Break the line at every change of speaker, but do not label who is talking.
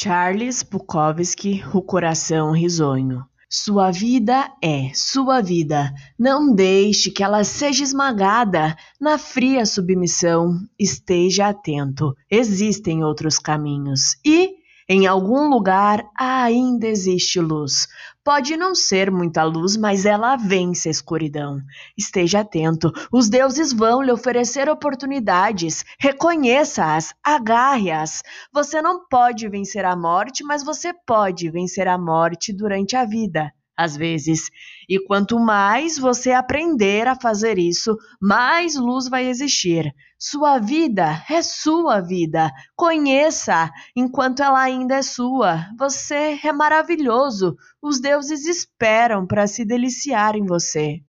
Charles Bukowski, O Coração Risonho. Sua vida é sua vida. Não deixe que ela seja esmagada na fria submissão. Esteja atento. Existem outros caminhos. E em algum lugar ainda existe luz. Pode não ser muita luz, mas ela vence a escuridão. Esteja atento, os deuses vão lhe oferecer oportunidades. Reconheça-as, agarre-as. Você não pode vencer a morte, mas você pode vencer a morte durante a vida às vezes. E quanto mais você aprender a fazer isso, mais luz vai existir. Sua vida é sua vida. Conheça enquanto ela ainda é sua. Você é maravilhoso. Os deuses esperam para se deliciar em você.